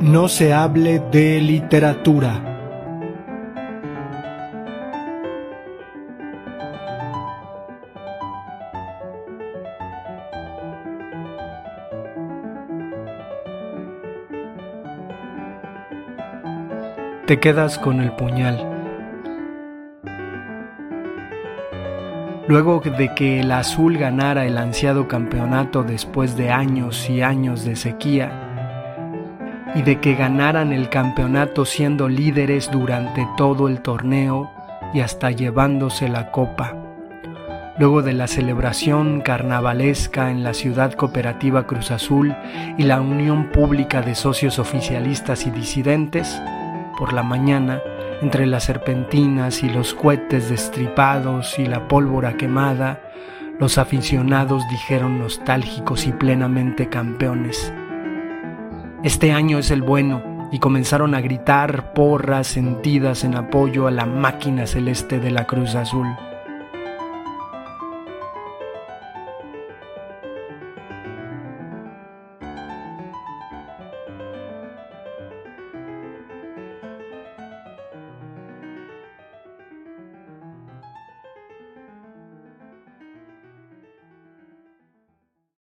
No se hable de literatura. Te quedas con el puñal. Luego de que el azul ganara el ansiado campeonato después de años y años de sequía, y de que ganaran el campeonato siendo líderes durante todo el torneo y hasta llevándose la copa. Luego de la celebración carnavalesca en la ciudad cooperativa Cruz Azul y la unión pública de socios oficialistas y disidentes, por la mañana, entre las serpentinas y los cohetes destripados y la pólvora quemada, los aficionados dijeron nostálgicos y plenamente campeones. Este año es el bueno y comenzaron a gritar porras sentidas en apoyo a la máquina celeste de la Cruz Azul.